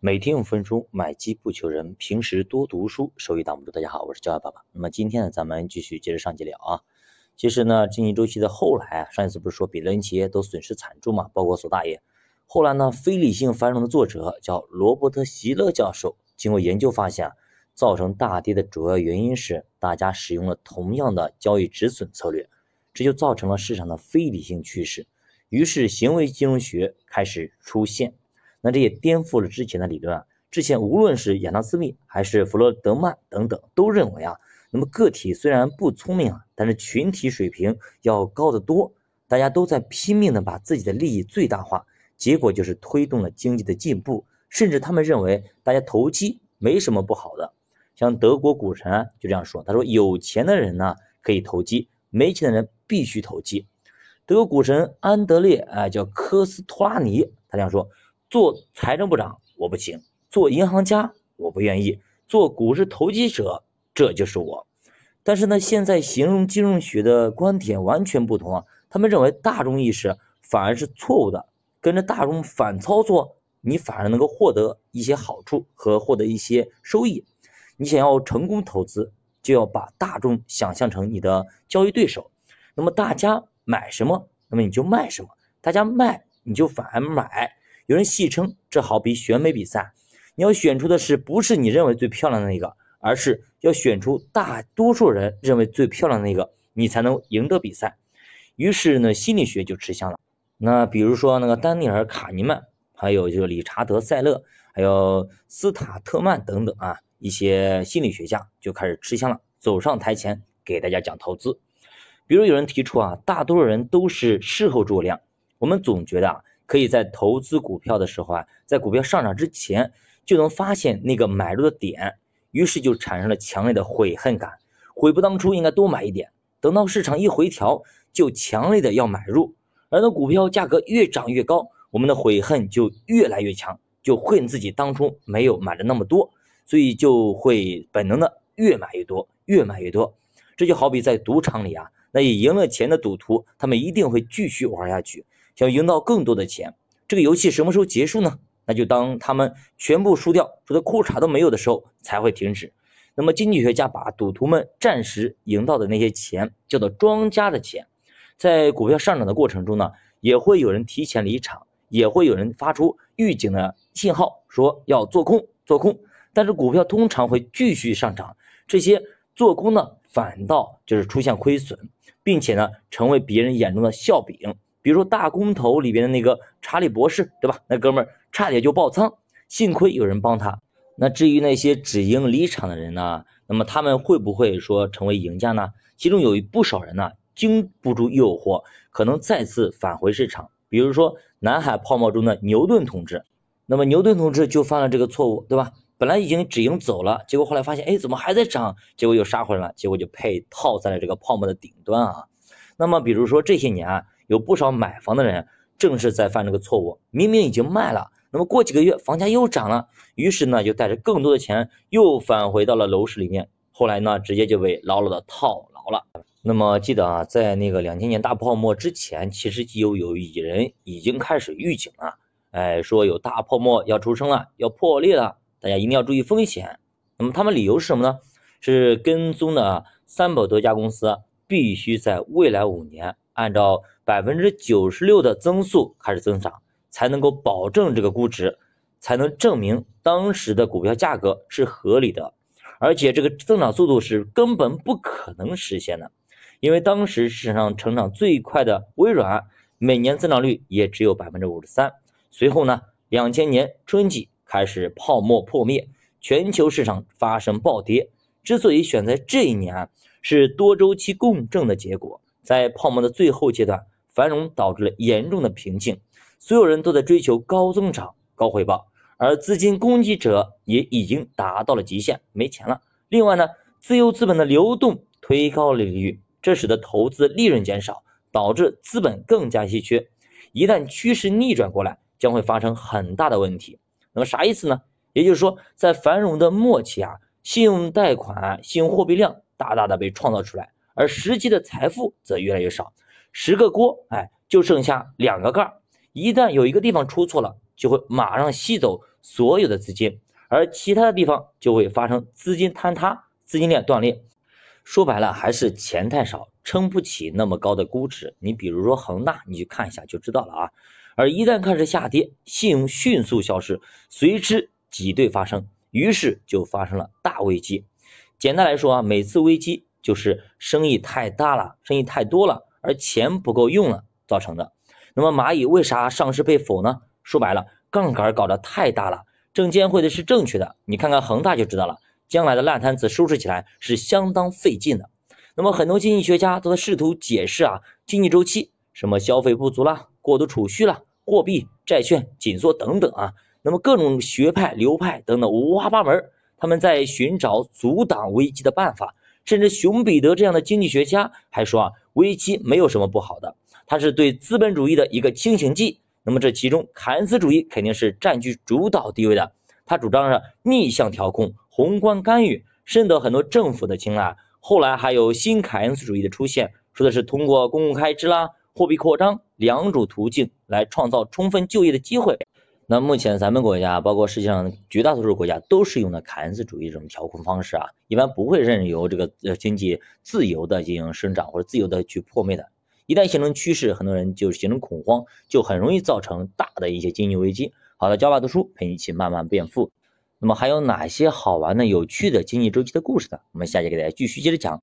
每天五分钟买基不求人，平时多读书，收益挡不住。大家好，我是教育爸爸。那么今天呢，咱们继续接着上集聊啊。其实呢，经济周期的后来啊，上一次不是说彼得林企业都损失惨重嘛，包括索大爷。后来呢，非理性繁荣的作者叫罗伯特席勒教授，经过研究发现，造成大跌的主要原因是大家使用了同样的交易止损策略，这就造成了市场的非理性趋势。于是行为金融学开始出现。那这也颠覆了之前的理论啊！之前无论是亚当斯密还是弗洛德曼等等，都认为啊，那么个体虽然不聪明啊，但是群体水平要高得多。大家都在拼命的把自己的利益最大化，结果就是推动了经济的进步。甚至他们认为大家投机没什么不好的。像德国股神就这样说：“他说有钱的人呢可以投机，没钱的人必须投机。”德国股神安德烈啊，叫科斯托拉尼，他这样说。做财政部长我不行，做银行家我不愿意，做股市投机者这就是我。但是呢，现在形容金融学的观点完全不同啊，他们认为大众意识反而是错误的，跟着大众反操作，你反而能够获得一些好处和获得一些收益。你想要成功投资，就要把大众想象成你的交易对手，那么大家买什么，那么你就卖什么；大家卖，你就反而买。有人戏称这好比选美比赛，你要选出的是不是你认为最漂亮的那个，而是要选出大多数人认为最漂亮的那个，你才能赢得比赛。于是呢，心理学就吃香了。那比如说那个丹尼尔·卡尼曼，还有这个理查德·塞勒，还有斯塔特曼等等啊，一些心理学家就开始吃香了，走上台前给大家讲投资。比如有人提出啊，大多数人都是事后诸葛亮，我们总觉得啊。可以在投资股票的时候啊，在股票上涨之前就能发现那个买入的点，于是就产生了强烈的悔恨感，悔不当初应该多买一点。等到市场一回调，就强烈的要买入，而那股票价格越涨越高，我们的悔恨就越来越强，就恨自己当初没有买的那么多，所以就会本能的越买越多，越买越多。这就好比在赌场里啊，那赢了钱的赌徒，他们一定会继续玩下去。想赢到更多的钱，这个游戏什么时候结束呢？那就当他们全部输掉，输的裤衩都没有的时候才会停止。那么经济学家把赌徒们暂时赢到的那些钱叫做庄家的钱。在股票上涨的过程中呢，也会有人提前离场，也会有人发出预警的信号，说要做空做空。但是股票通常会继续上涨，这些做空呢反倒就是出现亏损，并且呢成为别人眼中的笑柄。比如说大公头里边的那个查理博士，对吧？那哥们儿差点就爆仓，幸亏有人帮他。那至于那些止盈离场的人呢？那么他们会不会说成为赢家呢？其中有一不少人呢，经不住诱惑，可能再次返回市场。比如说南海泡沫中的牛顿同志，那么牛顿同志就犯了这个错误，对吧？本来已经止盈走了，结果后来发现，哎，怎么还在涨？结果又杀回来了，结果就配套在了这个泡沫的顶端啊。那么比如说这些年啊。有不少买房的人正是在犯这个错误，明明已经卖了，那么过几个月房价又涨了，于是呢就带着更多的钱又返回到了楼市里面，后来呢直接就被牢牢的套牢了。那么记得啊，在那个两千年大泡沫之前，其实就有人已经开始预警了，哎，说有大泡沫要出生了，要破裂了，大家一定要注意风险。那么他们理由是什么呢？是跟踪的三百多家公司必须在未来五年。按照百分之九十六的增速开始增长，才能够保证这个估值，才能证明当时的股票价格是合理的。而且这个增长速度是根本不可能实现的，因为当时市场上成长最快的微软，每年增长率也只有百分之五十三。随后呢，两千年春季开始泡沫破灭，全球市场发生暴跌。之所以选在这一年，是多周期共振的结果。在泡沫的最后阶段，繁荣导致了严重的瓶颈，所有人都在追求高增长、高回报，而资金供给者也已经达到了极限，没钱了。另外呢，自由资本的流动推高了利率，这使得投资利润减少，导致资本更加稀缺。一旦趋势逆转过来，将会发生很大的问题。那么啥意思呢？也就是说，在繁荣的末期啊，信用贷款、信用货币量大大的被创造出来。而实际的财富则越来越少，十个锅，哎，就剩下两个盖儿。一旦有一个地方出错了，就会马上吸走所有的资金，而其他的地方就会发生资金坍塌、资金链断裂。说白了，还是钱太少，撑不起那么高的估值。你比如说恒大，你去看一下就知道了啊。而一旦开始下跌，信用迅速消失，随之挤兑发生，于是就发生了大危机。简单来说啊，每次危机就是生意太大了，生意太多了，而钱不够用了造成的。那么蚂蚁为啥上市被否呢？说白了，杠杆搞得太大了，证监会的是正确的。你看看恒大就知道了，将来的烂摊子收拾起来是相当费劲的。那么很多经济学家都在试图解释啊，经济周期什么消费不足啦，过度储蓄啦。货币、债券紧缩等等啊，那么各种学派、流派等等五花八门，他们在寻找阻挡危机的办法。甚至熊彼得这样的经济学家还说啊，危机没有什么不好的，它是对资本主义的一个清醒剂。那么这其中，凯恩斯主义肯定是占据主导地位的。他主张着逆向调控、宏观干预，深得很多政府的青睐。后来还有新凯恩斯主义的出现，说的是通过公共开支啦。货币扩张两种途径来创造充分就业的机会。那目前咱们国家，包括世界上绝大多数国家，都是用的凯恩斯主义这种调控方式啊，一般不会任由这个呃经济自由的进行生长或者自由的去破灭的。一旦形成趋势，很多人就形成恐慌，就很容易造成大的一些经济危机。好的，教爸读书陪你一起慢慢变富。那么还有哪些好玩的、有趣的经济周期的故事呢？我们下节给大家继续接着讲。